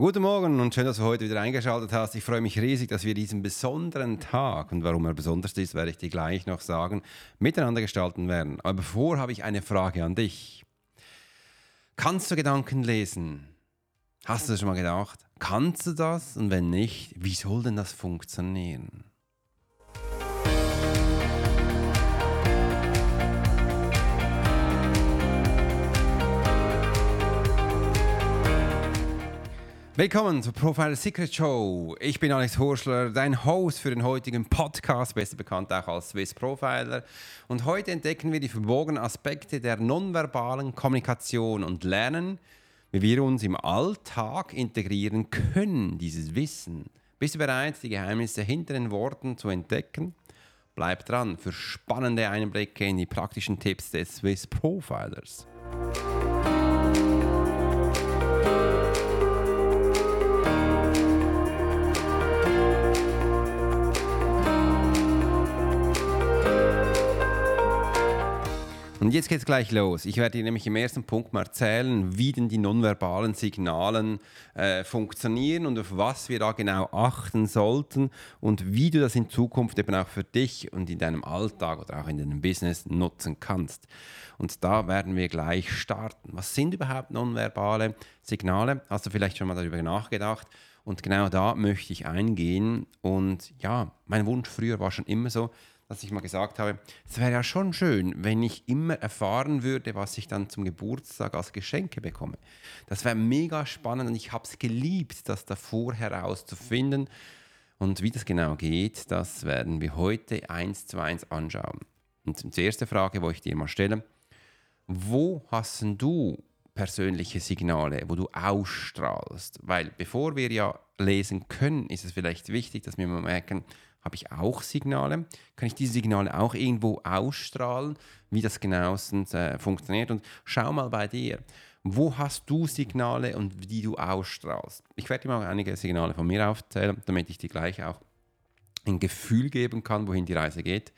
Guten Morgen und schön, dass du heute wieder eingeschaltet hast. Ich freue mich riesig, dass wir diesen besonderen Tag, und warum er besonders ist, werde ich dir gleich noch sagen, miteinander gestalten werden. Aber bevor habe ich eine Frage an dich. Kannst du Gedanken lesen? Hast du das schon mal gedacht? Kannst du das? Und wenn nicht, wie soll denn das funktionieren? Willkommen zur Profile Secret Show. Ich bin Alex Horschler, dein Host für den heutigen Podcast, besser bekannt auch als Swiss Profiler. Und heute entdecken wir die verborgenen Aspekte der nonverbalen Kommunikation und lernen, wie wir uns im Alltag integrieren können, dieses Wissen. Bist du bereit, die Geheimnisse hinter den Worten zu entdecken? Bleib dran für spannende Einblicke in die praktischen Tipps des Swiss Profilers. Und jetzt geht es gleich los. Ich werde dir nämlich im ersten Punkt mal erzählen, wie denn die nonverbalen Signalen äh, funktionieren und auf was wir da genau achten sollten und wie du das in Zukunft eben auch für dich und in deinem Alltag oder auch in deinem Business nutzen kannst. Und da werden wir gleich starten. Was sind überhaupt nonverbale Signale? Hast du vielleicht schon mal darüber nachgedacht? Und genau da möchte ich eingehen. Und ja, mein Wunsch früher war schon immer so, dass ich mal gesagt habe, es wäre ja schon schön, wenn ich immer erfahren würde, was ich dann zum Geburtstag als Geschenke bekomme. Das wäre mega spannend und ich habe es geliebt, das davor herauszufinden. Und wie das genau geht, das werden wir heute eins zu eins anschauen. Und die erste Frage, wo ich dir mal stelle, wo hast du persönliche Signale, wo du ausstrahlst? Weil bevor wir ja lesen können, ist es vielleicht wichtig, dass wir mal merken, habe ich auch Signale? Kann ich diese Signale auch irgendwo ausstrahlen, wie das genauestens äh, funktioniert? Und schau mal bei dir, wo hast du Signale und die du ausstrahlst? Ich werde dir mal einige Signale von mir aufzählen, damit ich dir gleich auch ein Gefühl geben kann, wohin die Reise geht.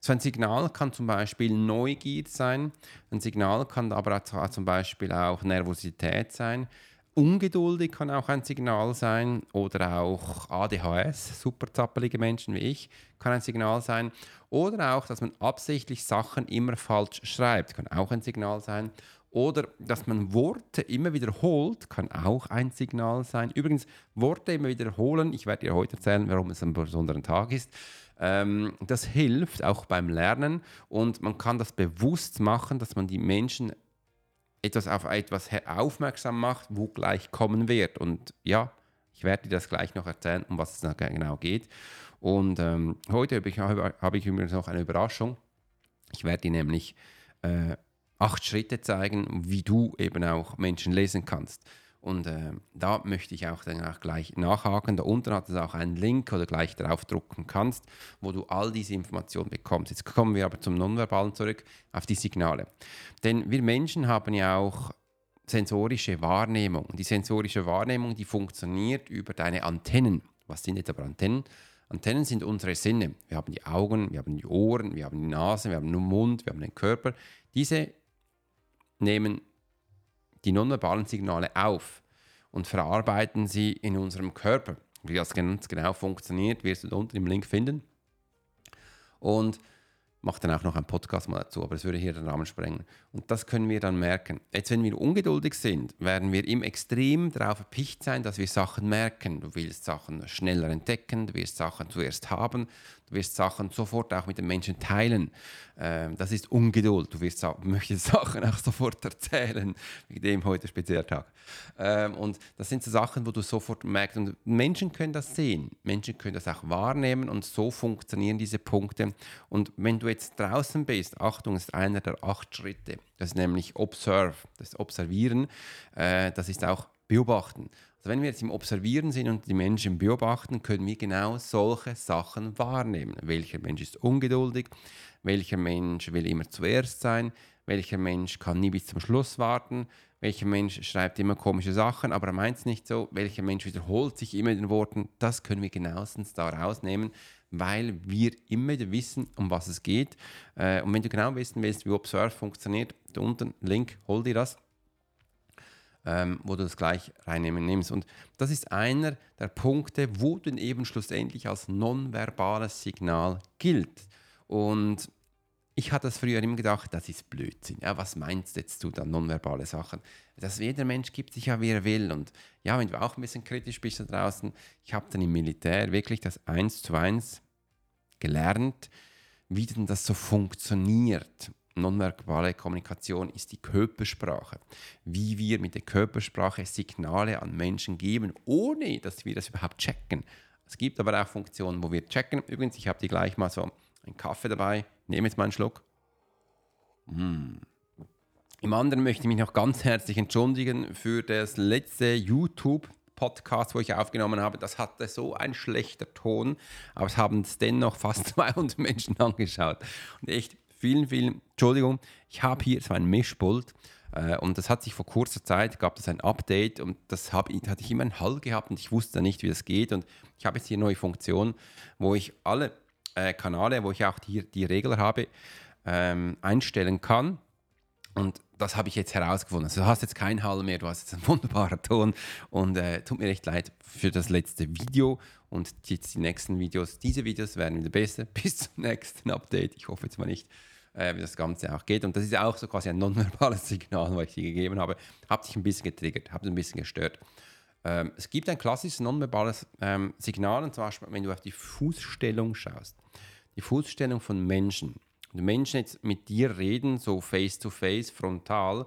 So ein Signal kann zum Beispiel Neugier sein, ein Signal kann aber zum Beispiel auch Nervosität sein, Ungeduldig kann auch ein Signal sein oder auch ADHS, super zappelige Menschen wie ich, kann ein Signal sein. Oder auch, dass man absichtlich Sachen immer falsch schreibt, kann auch ein Signal sein. Oder dass man Worte immer wiederholt, kann auch ein Signal sein. Übrigens, Worte immer wiederholen, ich werde dir heute erzählen, warum es ein besonderer Tag ist. Ähm, das hilft auch beim Lernen und man kann das bewusst machen, dass man die Menschen etwas auf etwas aufmerksam macht, wo gleich kommen wird. Und ja, ich werde dir das gleich noch erzählen, um was es genau geht. Und ähm, heute habe ich, hab ich übrigens noch eine Überraschung. Ich werde dir nämlich äh, acht Schritte zeigen, wie du eben auch Menschen lesen kannst. Und äh, da möchte ich auch dann auch gleich nachhaken. Da unten hat es auch einen Link, du gleich draufdrucken kannst, wo du all diese Informationen bekommst. Jetzt kommen wir aber zum Nonverbalen zurück, auf die Signale. Denn wir Menschen haben ja auch sensorische Wahrnehmung. Die sensorische Wahrnehmung, die funktioniert über deine Antennen. Was sind jetzt aber Antennen? Antennen sind unsere Sinne. Wir haben die Augen, wir haben die Ohren, wir haben die Nase, wir haben den Mund, wir haben den Körper. Diese nehmen die nonverbalen Signale auf und verarbeiten sie in unserem Körper. Wie das ganz genau funktioniert, wirst du unten im Link finden. Und mache dann auch noch einen Podcast mal dazu, aber das würde hier den Rahmen sprengen. Und das können wir dann merken. Jetzt, wenn wir ungeduldig sind, werden wir im Extrem darauf erpicht sein, dass wir Sachen merken. Du willst Sachen schneller entdecken, du wirst Sachen zuerst haben, du wirst Sachen sofort auch mit den Menschen teilen. Ähm, das ist Ungeduld. Du wirst, möchtest Sachen auch sofort erzählen, wie dem heute Spezialtag. Ähm, und das sind so Sachen, wo du sofort merkst. Und Menschen können das sehen, Menschen können das auch wahrnehmen und so funktionieren diese Punkte. Und wenn du jetzt draußen bist, Achtung, ist einer der acht Schritte. Das ist nämlich Observe, das Observieren. Äh, das ist auch Beobachten. Also wenn wir jetzt im Observieren sind und die Menschen beobachten, können wir genau solche Sachen wahrnehmen. Welcher Mensch ist ungeduldig? Welcher Mensch will immer zuerst sein? Welcher Mensch kann nie bis zum Schluss warten? Welcher Mensch schreibt immer komische Sachen, aber er meint es nicht so? Welcher Mensch wiederholt sich immer in den Worten? Das können wir genauestens da rausnehmen, weil wir immer wissen, um was es geht. Äh, und wenn du genau wissen willst, wie Observe funktioniert, da unten Link, hol dir das. Ähm, wo du das gleich reinnehmen nimmst. Und das ist einer der Punkte, wo du eben schlussendlich als nonverbales Signal gilt. Und ich hatte das früher immer gedacht, das ist Blödsinn. Ja, was meinst jetzt du dann nonverbale Sachen? Dass jeder Mensch gibt sich ja, wie er will. Und ja, wenn du auch ein bisschen kritisch bist da draußen, ich habe dann im Militär wirklich das eins zu eins gelernt, wie denn das so funktioniert. Nonverbale Kommunikation ist die Körpersprache. Wie wir mit der Körpersprache Signale an Menschen geben, ohne dass wir das überhaupt checken. Es gibt aber auch Funktionen, wo wir checken. Übrigens, ich habe dir gleich mal so einen Kaffee dabei. Nehme jetzt mal einen Schluck. Mm. Im anderen möchte ich mich noch ganz herzlich entschuldigen für das letzte YouTube-Podcast, wo ich aufgenommen habe. Das hatte so ein schlechter Ton, aber es haben es dennoch fast 200 Menschen angeschaut. Und echt vielen, vielen Entschuldigung. Ich habe hier so ein Mischpult äh, und das hat sich vor kurzer Zeit, gab es ein Update und das hab, hatte ich immer einen Hall gehabt und ich wusste nicht, wie das geht. Und ich habe jetzt hier neue Funktion, wo ich alle äh, Kanäle, wo ich auch hier die Regler habe, ähm, einstellen kann. Und das habe ich jetzt herausgefunden. Also du hast jetzt keinen Hall mehr, du hast jetzt einen wunderbaren Ton. Und äh, tut mir recht leid für das letzte Video. Und jetzt die nächsten Videos, diese Videos werden wieder besser. Bis zum nächsten Update. Ich hoffe jetzt mal nicht, äh, wie das Ganze auch geht. Und das ist auch so quasi ein nonverbales Signal, was ich dir gegeben habe. Hat sich ein bisschen getriggert, hat ein bisschen gestört. Ähm, es gibt ein klassisches nonverbales ähm, Signal, und zwar, wenn du auf die Fußstellung schaust. Die Fußstellung von Menschen. Wenn Menschen jetzt mit dir reden, so face to face, frontal,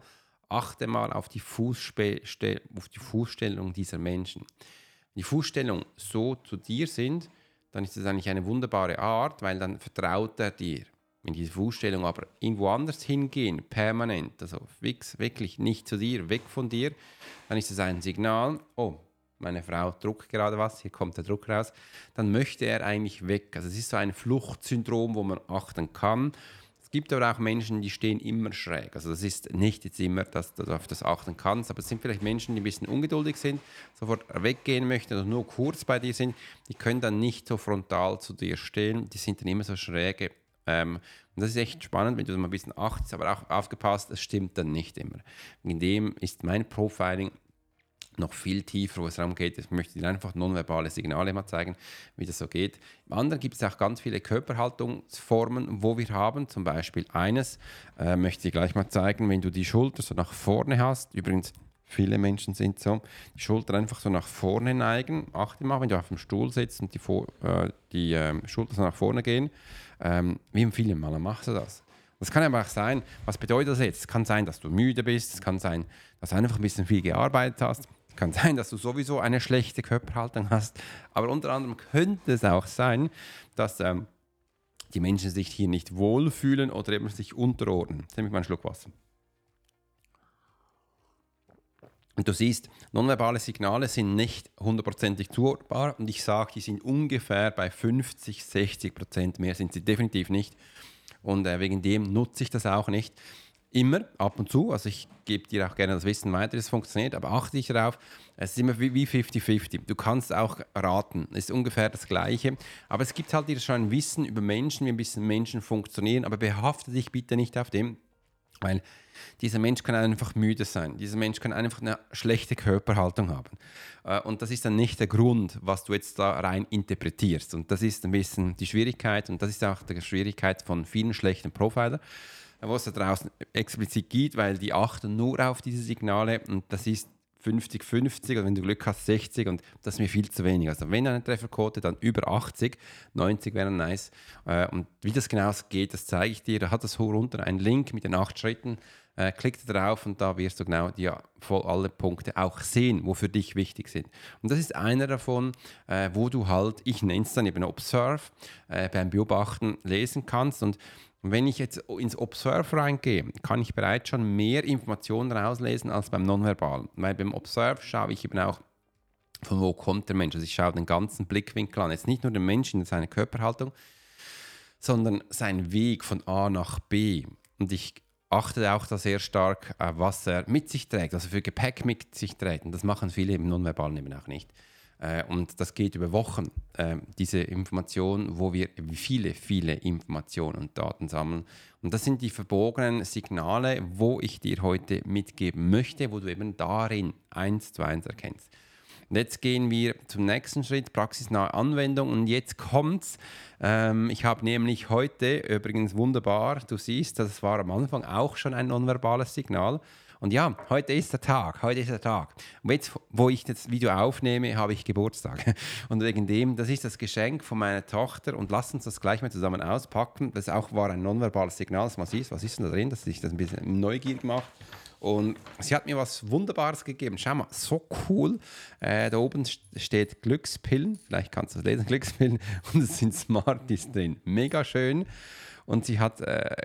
achte mal auf die, auf die Fußstellung dieser Menschen. Wenn die Fußstellung so zu dir sind, dann ist das eigentlich eine wunderbare Art, weil dann vertraut er dir. Wenn diese Fußstellung aber irgendwo anders hingehen, permanent, also wirklich nicht zu dir, weg von dir, dann ist das ein Signal, oh, meine Frau druckt gerade was, hier kommt der Druck raus, dann möchte er eigentlich weg. Also es ist so ein Fluchtsyndrom, wo man achten kann. Es gibt aber auch Menschen, die stehen immer schräg. Also das ist nicht jetzt immer, dass du auf das achten kannst, aber es sind vielleicht Menschen, die ein bisschen ungeduldig sind, sofort weggehen möchten oder nur kurz bei dir sind. Die können dann nicht so frontal zu dir stehen, die sind dann immer so schräge. Ähm, und das ist echt spannend, wenn du das mal ein bisschen achtest, aber auch aufgepasst, es stimmt dann nicht immer. In dem ist mein Profiling noch viel tiefer, wo es darum geht, ich möchte dir einfach nonverbale Signale mal zeigen, wie das so geht. Im anderen gibt es auch ganz viele Körperhaltungsformen, wo wir haben. Zum Beispiel eines äh, möchte ich gleich mal zeigen, wenn du die Schulter so nach vorne hast. Übrigens, viele Menschen sind so, die Schulter einfach so nach vorne neigen. Achte mal, wenn du auf dem Stuhl sitzt und die, äh, die äh, Schulter so nach vorne gehen. Ähm, wie im Film, Mal machst du das. Das kann aber auch sein, was bedeutet das jetzt? Es kann sein, dass du müde bist, es kann sein, dass du einfach ein bisschen viel gearbeitet hast. Kann sein, dass du sowieso eine schlechte Körperhaltung hast, aber unter anderem könnte es auch sein, dass ähm, die Menschen sich hier nicht wohlfühlen oder eben sich unterordnen. Jetzt nehme ich mal einen Schluck Wasser. Und du siehst, nonverbale Signale sind nicht hundertprozentig zuordbar und ich sage, die sind ungefähr bei 50, 60 Prozent. Mehr sind sie definitiv nicht. Und äh, wegen dem nutze ich das auch nicht. Immer, ab und zu. Also ich gebe dir auch gerne das Wissen weiter, wie es funktioniert, aber achte dich darauf, es ist immer wie 50-50. Du kannst auch raten, es ist ungefähr das Gleiche. Aber es gibt halt dir schon ein Wissen über Menschen, wie ein bisschen Menschen funktionieren, aber behafte dich bitte nicht auf dem, weil dieser Mensch kann einfach müde sein. Dieser Mensch kann einfach eine schlechte Körperhaltung haben. Äh, und das ist dann nicht der Grund, was du jetzt da rein interpretierst. Und das ist ein bisschen die Schwierigkeit und das ist auch die Schwierigkeit von vielen schlechten Profilern wo es da draußen explizit gibt, weil die achten nur auf diese Signale und das ist 50-50 oder wenn du Glück hast 60 und das ist mir viel zu wenig. Also wenn eine Trefferquote, dann über 80, 90 wäre nice. Äh, und wie das genau geht, das zeige ich dir. Da hat das hoch runter einen Link mit den acht Schritten. Äh, klick drauf und da wirst du genau die, voll alle Punkte auch sehen, wo für dich wichtig sind. Und das ist einer davon, äh, wo du halt, ich nenne es dann eben Observe, beim Beobachten lesen kannst und und wenn ich jetzt ins Observe reingehe, kann ich bereits schon mehr Informationen rauslesen als beim Nonverbal. Weil beim Observe schaue ich eben auch, von wo kommt der Mensch. Also ich schaue den ganzen Blickwinkel an. Jetzt nicht nur den Menschen in seiner Körperhaltung, sondern seinen Weg von A nach B. Und ich achte auch da sehr stark, was er mit sich trägt, also für Gepäck mit sich trägt. Und das machen viele im Nonverbalen eben auch nicht. Äh, und das geht über Wochen, äh, diese Information, wo wir viele, viele Informationen und Daten sammeln. Und das sind die verbogenen Signale, wo ich dir heute mitgeben möchte, wo du eben darin eins zu eins erkennst. Und jetzt gehen wir zum nächsten Schritt, praxisnahe Anwendung. Und jetzt kommt's. Ähm, ich habe nämlich heute, übrigens wunderbar, du siehst, das war am Anfang auch schon ein nonverbales Signal. Und ja, heute ist der Tag, heute ist der Tag. Und jetzt, wo ich das Video aufnehme, habe ich Geburtstag. Und wegen dem, das ist das Geschenk von meiner Tochter und lass uns das gleich mal zusammen auspacken. Das auch war ein nonverbales Signal, dass man sieht, was ist denn da drin, dass sich das ein bisschen neugierig macht. Und sie hat mir was Wunderbares gegeben. Schau mal, so cool. Äh, da oben steht Glückspillen. Vielleicht kannst du es lesen, Glückspillen. Und es sind Smarties drin. Mega schön. Und sie hat äh,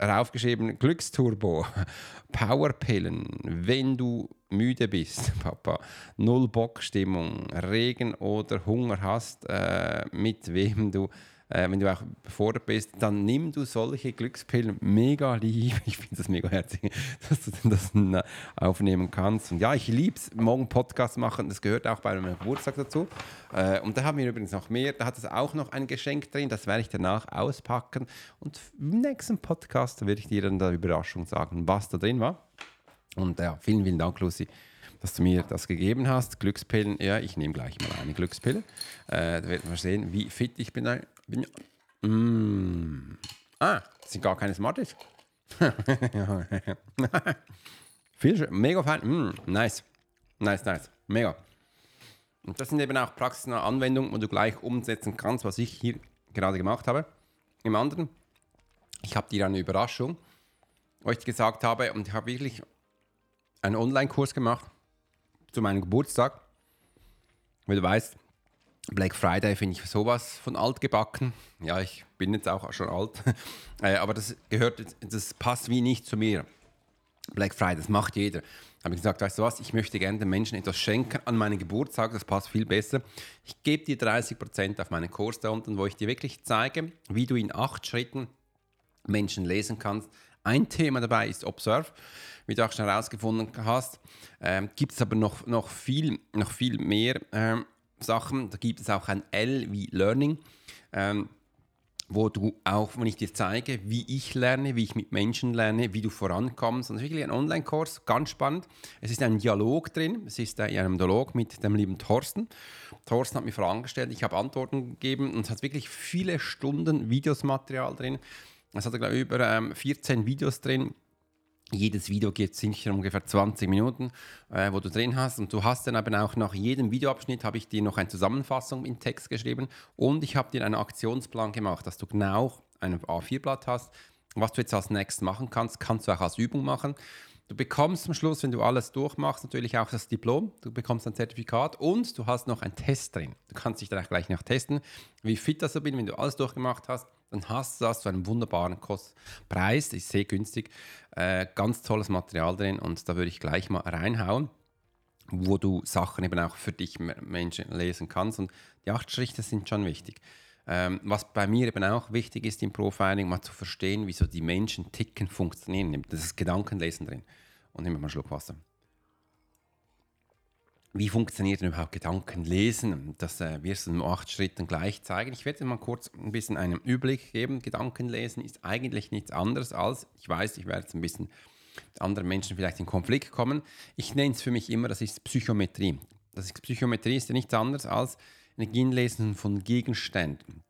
raufgeschrieben, Glücksturbo, Powerpillen, wenn du müde bist, Papa, null Bockstimmung, Regen oder Hunger hast, äh, mit wem du äh, wenn du auch befordert bist, dann nimm du solche Glückspillen mega lieb. Ich finde das mega herzig, dass du das äh, aufnehmen kannst. Und ja, ich liebe es, morgen Podcast machen. Das gehört auch bei meinem Geburtstag dazu. Äh, und da haben wir übrigens noch mehr. Da hat es auch noch ein Geschenk drin. Das werde ich danach auspacken. Und im nächsten Podcast werde ich dir dann der Überraschung sagen, was da drin war. Und ja, vielen, vielen Dank, Lucy dass du mir das gegeben hast. Glückspillen, ja, ich nehme gleich mal eine Glückspille. Äh, da werden wir sehen, wie fit ich bin. bin mm. Ah, das sind gar keine Smarties. Viel schön, mega fein. Mm, nice. Nice, nice. Mega. Und das sind eben auch praxisnahe Anwendungen, wo du gleich umsetzen kannst, was ich hier gerade gemacht habe. Im anderen, ich habe dir eine Überraschung, wo ich gesagt habe, und ich habe wirklich einen Online-Kurs gemacht zu meinem Geburtstag. Weil du weißt, Black Friday finde ich sowas von alt gebacken. Ja, ich bin jetzt auch schon alt. Äh, aber das gehört, das passt wie nicht zu mir. Black Friday, das macht jeder. Habe ich gesagt, weißt du was, ich möchte gerne den Menschen etwas schenken an meinen Geburtstag, das passt viel besser. Ich gebe dir 30% auf meinen Kurs da unten, wo ich dir wirklich zeige, wie du in acht Schritten Menschen lesen kannst. Ein Thema dabei ist Observe wie du auch schon herausgefunden hast, ähm, gibt es aber noch, noch, viel, noch viel mehr ähm, Sachen. Da gibt es auch ein L wie Learning. Ähm, wo du auch, wenn ich dir zeige, wie ich lerne, wie ich mit Menschen lerne, wie du vorankommst. Und das ist wirklich ein Online-Kurs, ganz spannend. Es ist ein Dialog drin, es ist in einem Dialog mit dem lieben Thorsten. Thorsten hat mir Fragen gestellt, ich habe Antworten gegeben und es hat wirklich viele Stunden Videosmaterial drin. Es hat glaube ich, über ähm, 14 Videos drin, jedes Video geht sicher ungefähr 20 Minuten, äh, wo du drin hast. Und du hast dann eben auch nach jedem Videoabschnitt habe ich dir noch eine Zusammenfassung in Text geschrieben und ich habe dir einen Aktionsplan gemacht, dass du genau ein A4-Blatt hast. Was du jetzt als nächstes machen kannst, kannst du auch als Übung machen. Du bekommst am Schluss, wenn du alles durchmachst, natürlich auch das Diplom. Du bekommst ein Zertifikat und du hast noch einen Test drin. Du kannst dich dann auch gleich noch testen, wie fit das so bin, wenn du alles durchgemacht hast. Dann hast du das zu einem wunderbaren Preis, ist sehr günstig. Äh, ganz tolles Material drin und da würde ich gleich mal reinhauen, wo du Sachen eben auch für dich Menschen lesen kannst. Und die acht Schritte sind schon wichtig. Ähm, was bei mir eben auch wichtig ist im Profiling, mal zu verstehen, wieso die Menschen ticken, funktionieren. Das ist Gedankenlesen drin. Und nehmen wir mal einen Schluck Wasser. Wie funktioniert denn überhaupt Gedankenlesen? Das äh, wirst du in acht Schritten gleich zeigen. Ich werde dir mal kurz ein bisschen einen Überblick geben. Gedankenlesen ist eigentlich nichts anderes als, ich weiß, ich werde jetzt ein bisschen mit anderen Menschen vielleicht in Konflikt kommen. Ich nenne es für mich immer, das ist Psychometrie. Das ist, Psychometrie ist ja nichts anderes als Energienlesen von Gegenständen.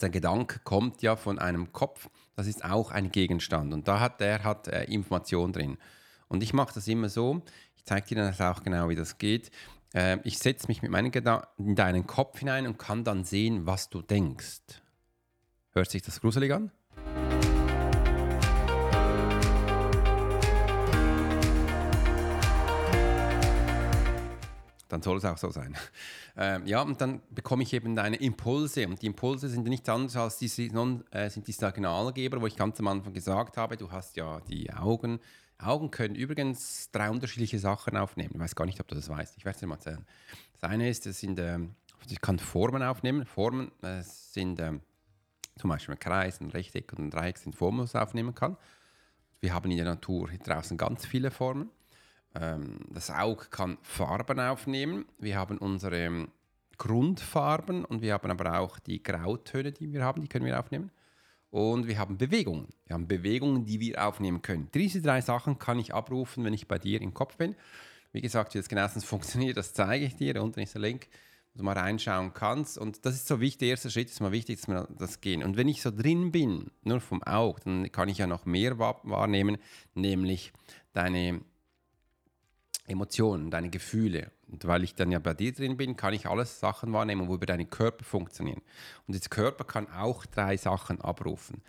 Der Gedanke kommt ja von einem Kopf, das ist auch ein Gegenstand und da hat der hat äh, Information drin. Und ich mache das immer so, ich zeige dir dann auch genau, wie das geht. Äh, ich setze mich mit meinen Gedanken in deinen Kopf hinein und kann dann sehen, was du denkst. Hört sich das gruselig an? dann soll es auch so sein. Ähm, ja, und dann bekomme ich eben deine Impulse. Und die Impulse sind nichts anderes als die, äh, sind die Signalgeber, wo ich ganz am Anfang gesagt habe, du hast ja die Augen, Augen können übrigens drei unterschiedliche Sachen aufnehmen. Ich weiß gar nicht, ob du das weißt. Ich werde es dir mal erzählen. Das eine ist, das sind, ähm, ich kann Formen aufnehmen. Formen äh, sind ähm, zum Beispiel ein Kreis, ein Rechteck und ein Dreieck sind Formen, man aufnehmen kann. Wir haben in der Natur hier draußen ganz viele Formen. Ähm, das Auge kann Farben aufnehmen. Wir haben unsere Grundfarben und wir haben aber auch die Grautöne, die wir haben, die können wir aufnehmen. Und wir haben Bewegungen. Wir haben Bewegungen, die wir aufnehmen können. Diese drei Sachen kann ich abrufen, wenn ich bei dir im Kopf bin. Wie gesagt, wie das genauestens funktioniert, das zeige ich dir. Da unten ist der Link, wo du mal reinschauen kannst. Und das ist so wichtig, der erste Schritt ist mal wichtig, dass wir das gehen. Und wenn ich so drin bin, nur vom Auge, dann kann ich ja noch mehr wahrnehmen, nämlich deine Emotionen, deine Gefühle. Und weil ich dann ja bei dir drin bin, kann ich alles Sachen wahrnehmen, wo über deinen Körper funktionieren. Und der Körper kann auch drei Sachen abrufen.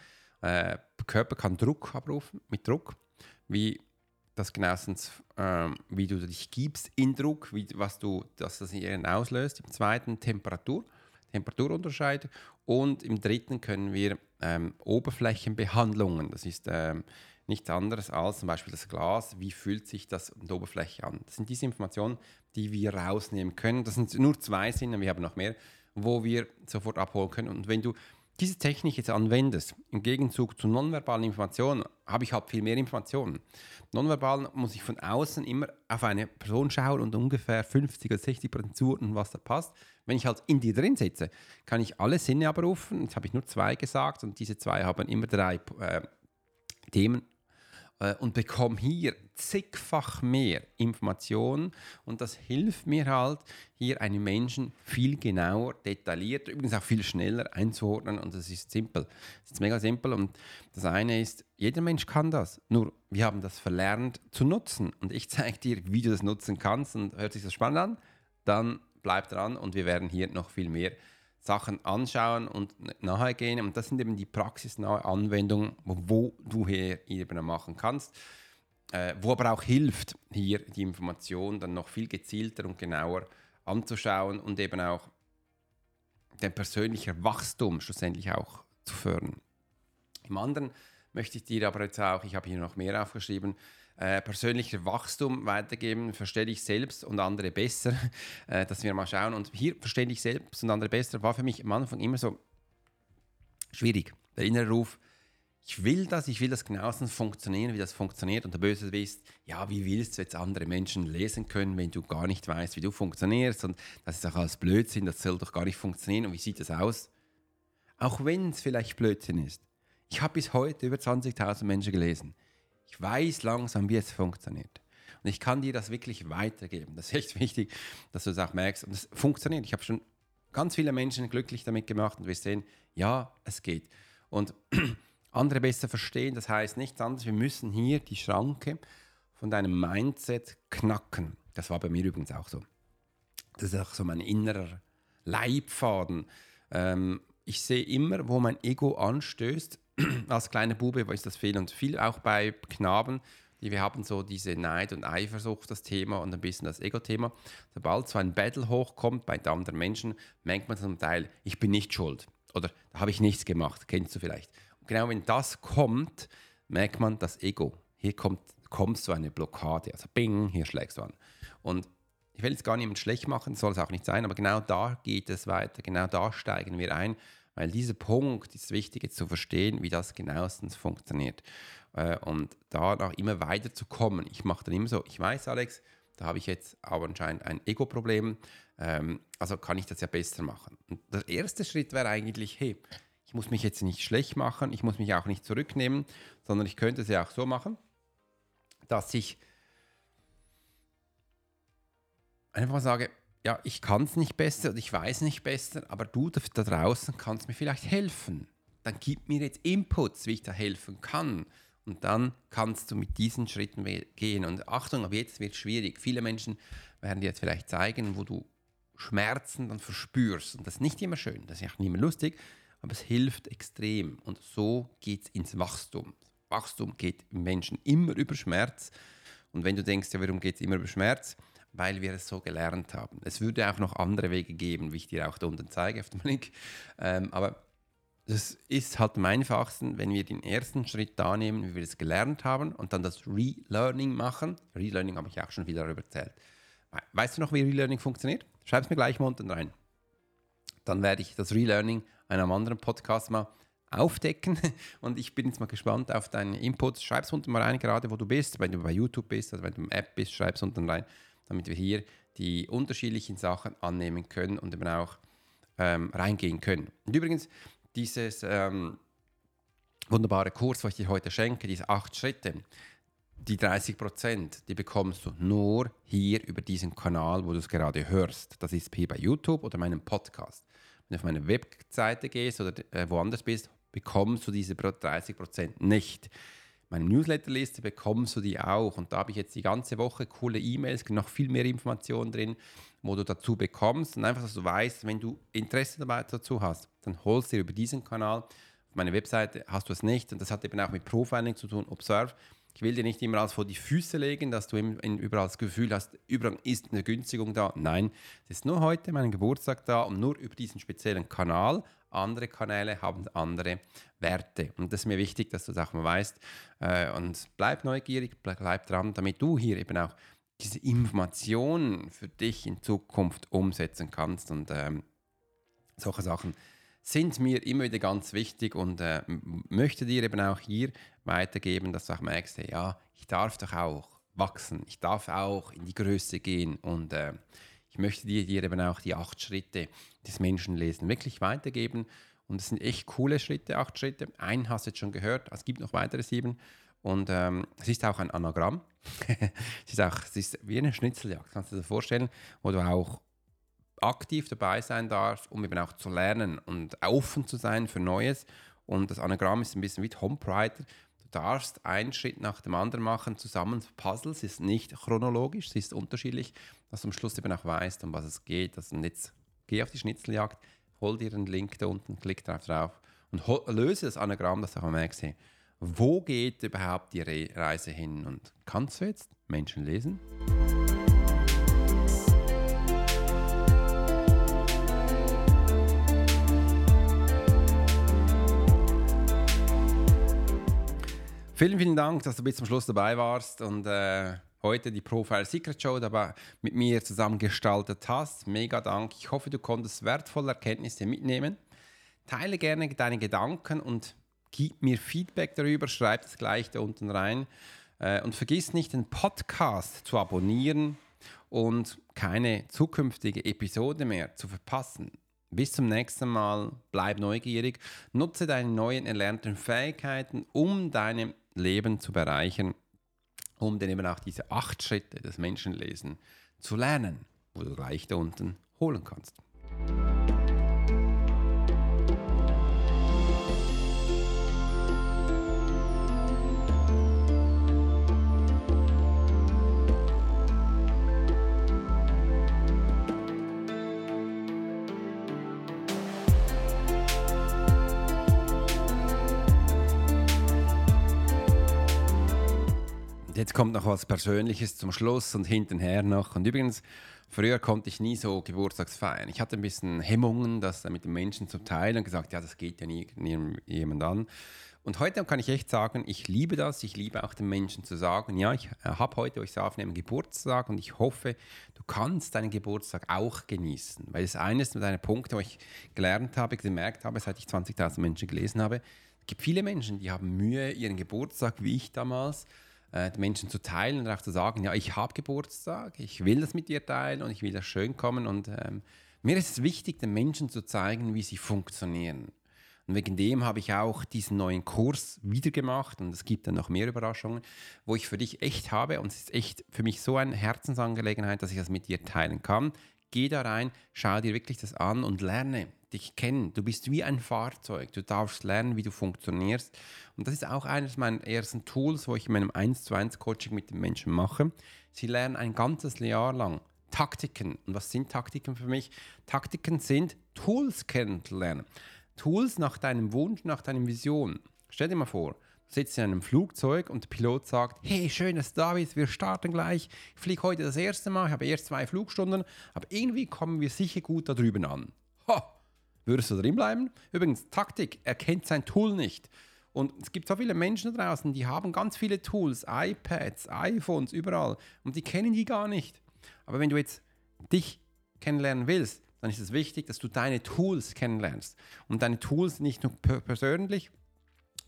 Äh, Körper kann Druck abrufen, mit Druck, wie das genauestens, äh, wie du dich gibst in Druck, wie, was du, dass das in auslöst. Im zweiten Temperatur, Temperaturunterschied. Und im dritten können wir ähm, Oberflächenbehandlungen, das ist ähm, nichts anderes als zum Beispiel das Glas, wie fühlt sich das an der Oberfläche an. Das sind diese Informationen, die wir rausnehmen können. Das sind nur zwei Sinne, wir haben noch mehr, wo wir sofort abholen können. Und wenn du diese Technik jetzt anwendest, im Gegenzug zu nonverbalen Informationen, habe ich halt viel mehr Informationen. Nonverbal muss ich von außen immer auf eine Person schauen und ungefähr 50 oder 60 Prozent zuordnen, was da passt. Wenn ich halt in dir drin sitze, kann ich alle Sinne abrufen. Jetzt habe ich nur zwei gesagt und diese zwei haben immer drei äh, Themen äh, und bekomme hier zigfach mehr Informationen und das hilft mir halt, hier einen Menschen viel genauer, detaillierter, übrigens auch viel schneller einzuordnen. Und das ist simpel. Das ist mega simpel. Und das eine ist, jeder Mensch kann das, nur wir haben das verlernt zu nutzen. Und ich zeige dir, wie du das nutzen kannst. Und hört sich das spannend an, dann bleib dran und wir werden hier noch viel mehr Sachen anschauen und nachher gehen. Und das sind eben die praxisnahe Anwendungen, wo du hier eben machen kannst, äh, wo aber auch hilft, hier die Information dann noch viel gezielter und genauer anzuschauen und eben auch den persönlichen Wachstum schlussendlich auch zu fördern. Im anderen möchte ich dir aber jetzt auch, ich habe hier noch mehr aufgeschrieben, äh, persönlicher Wachstum weitergeben, verstehe ich selbst und andere besser, äh, dass wir mal schauen. Und hier verstehe ich selbst und andere besser war für mich am Anfang immer so schwierig. Der innere Ruf, ich will das, ich will das genauestens funktionieren, wie das funktioniert. Und der Böse ist, ja, wie willst du jetzt andere Menschen lesen können, wenn du gar nicht weißt, wie du funktionierst? Und das ist auch alles Blödsinn, das soll doch gar nicht funktionieren. Und wie sieht das aus? Auch wenn es vielleicht Blödsinn ist. Ich habe bis heute über 20.000 Menschen gelesen. Ich weiß langsam, wie es funktioniert. Und ich kann dir das wirklich weitergeben. Das ist echt wichtig, dass du das auch merkst. Und es funktioniert. Ich habe schon ganz viele Menschen glücklich damit gemacht und wir sehen, ja, es geht. Und andere besser verstehen, das heißt nichts anderes, wir müssen hier die Schranke von deinem Mindset knacken. Das war bei mir übrigens auch so. Das ist auch so mein innerer Leibfaden. Ähm, ich sehe immer, wo mein Ego anstößt, als kleiner Bube ist das viel und viel auch bei Knaben, die wir haben so diese Neid und Eifersucht, das Thema und ein bisschen das Ego-Thema. Sobald so ein Battle hochkommt bei anderen Menschen, merkt man zum Teil, ich bin nicht schuld oder da habe ich nichts gemacht, kennst du vielleicht. Und genau wenn das kommt, merkt man das Ego. Hier kommt, kommt so eine Blockade, also bing, hier schlägst du an. Und ich will jetzt gar niemand schlecht machen, soll es auch nicht sein, aber genau da geht es weiter, genau da steigen wir ein weil dieser Punkt ist wichtig, jetzt zu verstehen, wie das genauestens funktioniert. Äh, und danach immer weiter zu kommen. Ich mache dann immer so, ich weiß, Alex, da habe ich jetzt aber anscheinend ein Ego-Problem, ähm, also kann ich das ja besser machen. Und der erste Schritt wäre eigentlich, hey, ich muss mich jetzt nicht schlecht machen, ich muss mich auch nicht zurücknehmen, sondern ich könnte es ja auch so machen, dass ich einfach mal sage, ja, ich kann es nicht besser und ich weiß nicht besser, aber du da draußen kannst mir vielleicht helfen. Dann gib mir jetzt Inputs, wie ich da helfen kann. Und dann kannst du mit diesen Schritten gehen. Und Achtung, ab jetzt wird es schwierig. Viele Menschen werden dir jetzt vielleicht zeigen, wo du Schmerzen dann verspürst. Und das ist nicht immer schön, das ist auch nicht immer lustig, aber es hilft extrem. Und so geht es ins Wachstum. Wachstum geht im Menschen immer über Schmerz. Und wenn du denkst, ja, warum geht es immer über Schmerz? Weil wir es so gelernt haben. Es würde auch noch andere Wege geben, wie ich dir auch da unten zeige auf dem Link. Ähm, aber das ist halt am einfachsten, wenn wir den ersten Schritt da nehmen, wie wir es gelernt haben und dann das Relearning machen. Relearning habe ich auch schon wieder darüber erzählt. Weißt du noch, wie Relearning funktioniert? Schreib es mir gleich mal unten rein. Dann werde ich das Relearning in einem anderen Podcast mal aufdecken. Und ich bin jetzt mal gespannt auf deine Inputs. Schreib es unten mal rein, gerade wo du bist. Wenn du bei YouTube bist oder wenn du im App bist, schreib es unten rein damit wir hier die unterschiedlichen Sachen annehmen können und eben auch ähm, reingehen können. Und übrigens, dieses ähm, wunderbare Kurs, was ich dir heute schenke, diese acht Schritte, die 30 Prozent, die bekommst du nur hier über diesen Kanal, wo du es gerade hörst. Das ist hier bei YouTube oder meinem Podcast. Wenn du auf meine Webseite gehst oder äh, woanders bist, bekommst du diese 30 Prozent nicht. Meine Newsletterliste bekommst du die auch. Und da habe ich jetzt die ganze Woche coole E-Mails, noch viel mehr Informationen drin, wo du dazu bekommst. Und einfach, dass du weißt, wenn du Interesse dazu hast, dann holst du dir über diesen Kanal. Auf meiner Webseite hast du es nicht. Und das hat eben auch mit Profiling zu tun. Observe. Ich will dir nicht immer alles vor die Füße legen, dass du überall das Gefühl hast, überall ist eine Günstigung da. Nein, es ist nur heute mein Geburtstag da und nur über diesen speziellen Kanal andere Kanäle haben andere Werte. Und das ist mir wichtig, dass du das auch mal weißt. Äh, und bleib neugierig, bleib dran, damit du hier eben auch diese Informationen für dich in Zukunft umsetzen kannst. Und ähm, solche Sachen sind mir immer wieder ganz wichtig und äh, möchte dir eben auch hier weitergeben, dass du auch merkst, ja, ich darf doch auch wachsen, ich darf auch in die Größe gehen und äh, ich möchte dir, dir eben auch die acht Schritte des Menschenlesen wirklich weitergeben. Und es sind echt coole Schritte, acht Schritte. Einen hast du jetzt schon gehört, es gibt noch weitere sieben. Und ähm, es ist auch ein Anagramm. es, ist auch, es ist wie eine Schnitzeljagd, kannst du dir vorstellen, wo du auch aktiv dabei sein darfst, um eben auch zu lernen und offen zu sein für Neues. Und das Anagramm ist ein bisschen wie Prider darfst einen Schritt nach dem anderen machen, zusammen Puzzles, ist nicht chronologisch, es ist unterschiedlich, dass du am Schluss eben auch weißt, um was es geht. Also jetzt geh auf die Schnitzeljagd, hol dir den Link da unten, klick drauf drauf und löse das Anagramm, dass du auch merkst, hey, wo geht überhaupt die Re Reise hin und kannst du jetzt Menschen lesen? Vielen, vielen Dank, dass du bis zum Schluss dabei warst und äh, heute die Profile Secret Show dabei mit mir zusammen gestaltet hast. Mega Dank. Ich hoffe, du konntest wertvolle Erkenntnisse mitnehmen. Teile gerne deine Gedanken und gib mir Feedback darüber. Schreib es gleich da unten rein. Äh, und vergiss nicht, den Podcast zu abonnieren und keine zukünftige Episode mehr zu verpassen. Bis zum nächsten Mal, bleib neugierig, nutze deine neuen erlernten Fähigkeiten, um deine Leben zu bereichern, um dann eben auch diese acht Schritte des Menschenlesen zu lernen, wo du gleich da unten holen kannst. Jetzt kommt noch was Persönliches zum Schluss und hintenher noch. Und übrigens, früher konnte ich nie so Geburtstagsfeiern. Ich hatte ein bisschen Hemmungen, das mit den Menschen zu teilen und gesagt, ja, das geht ja nie, nie jemand an. Und heute kann ich echt sagen, ich liebe das. Ich liebe auch den Menschen zu sagen, ja, ich äh, habe heute, wo ich es aufnehme, Geburtstag und ich hoffe, du kannst deinen Geburtstag auch genießen. Weil es eines meiner Punkte, wo ich gelernt habe, gemerkt habe, seit ich 20.000 Menschen gelesen habe, es gibt viele Menschen, die haben Mühe, ihren Geburtstag, wie ich damals, äh, den Menschen zu teilen und auch zu sagen, ja, ich habe Geburtstag, ich will das mit dir teilen und ich will das schön kommen. Und ähm, mir ist es wichtig, den Menschen zu zeigen, wie sie funktionieren. Und wegen dem habe ich auch diesen neuen Kurs wieder gemacht und es gibt dann noch mehr Überraschungen, wo ich für dich echt habe und es ist echt für mich so eine Herzensangelegenheit, dass ich das mit dir teilen kann. Geh da rein, schau dir wirklich das an und lerne dich kennen. Du bist wie ein Fahrzeug. Du darfst lernen, wie du funktionierst. Und das ist auch eines meiner ersten Tools, wo ich in meinem 1 zu 1 Coaching mit den Menschen mache. Sie lernen ein ganzes Jahr lang Taktiken. Und was sind Taktiken für mich? Taktiken sind Tools kennenzulernen. Tools nach deinem Wunsch, nach deiner Vision. Stell dir mal vor, sitzt in einem Flugzeug und der Pilot sagt, hey, schön, dass du da bist, wir starten gleich. Ich fliege heute das erste Mal, ich habe erst zwei Flugstunden, aber irgendwie kommen wir sicher gut da drüben an. Ha, Würdest du drin bleiben? Übrigens, Taktik, er kennt sein Tool nicht. Und es gibt so viele Menschen draußen, die haben ganz viele Tools, iPads, iPhones, überall. Und die kennen die gar nicht. Aber wenn du jetzt dich kennenlernen willst, dann ist es wichtig, dass du deine Tools kennenlernst. Und deine Tools nicht nur persönlich,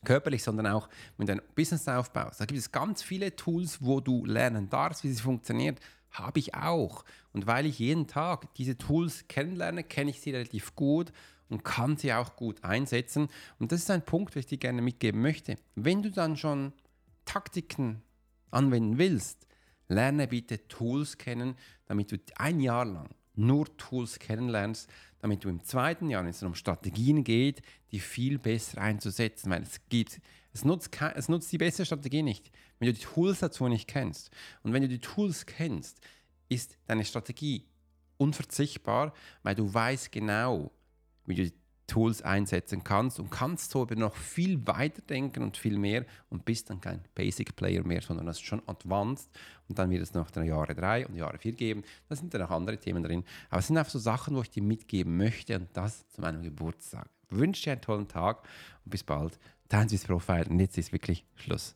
körperlich, sondern auch mit deinem Business aufbaust. Da gibt es ganz viele Tools, wo du lernen darfst, wie sie funktioniert. habe ich auch. Und weil ich jeden Tag diese Tools kennenlerne, kenne ich sie relativ gut und kann sie auch gut einsetzen. Und das ist ein Punkt, den ich dir gerne mitgeben möchte. Wenn du dann schon Taktiken anwenden willst, lerne bitte Tools kennen, damit du ein Jahr lang nur Tools kennenlernst, damit du im zweiten Jahr, wenn es um Strategien geht, die viel besser einzusetzen, weil es gibt, es nutzt, es nutzt die beste Strategie nicht, wenn du die Tools dazu nicht kennst. Und wenn du die Tools kennst, ist deine Strategie unverzichtbar, weil du weißt genau, wie du die Tools einsetzen kannst und kannst so aber noch viel weiter denken und viel mehr und bist dann kein Basic Player mehr, sondern das ist schon Advanced und dann wird es noch Jahre 3 und Jahre 4 geben. Da sind dann auch andere Themen drin. Aber es sind einfach so Sachen, wo ich dir mitgeben möchte und das zu meinem Geburtstag. Ich wünsche dir einen tollen Tag und bis bald. Dein Swiss Profile und jetzt ist wirklich Schluss.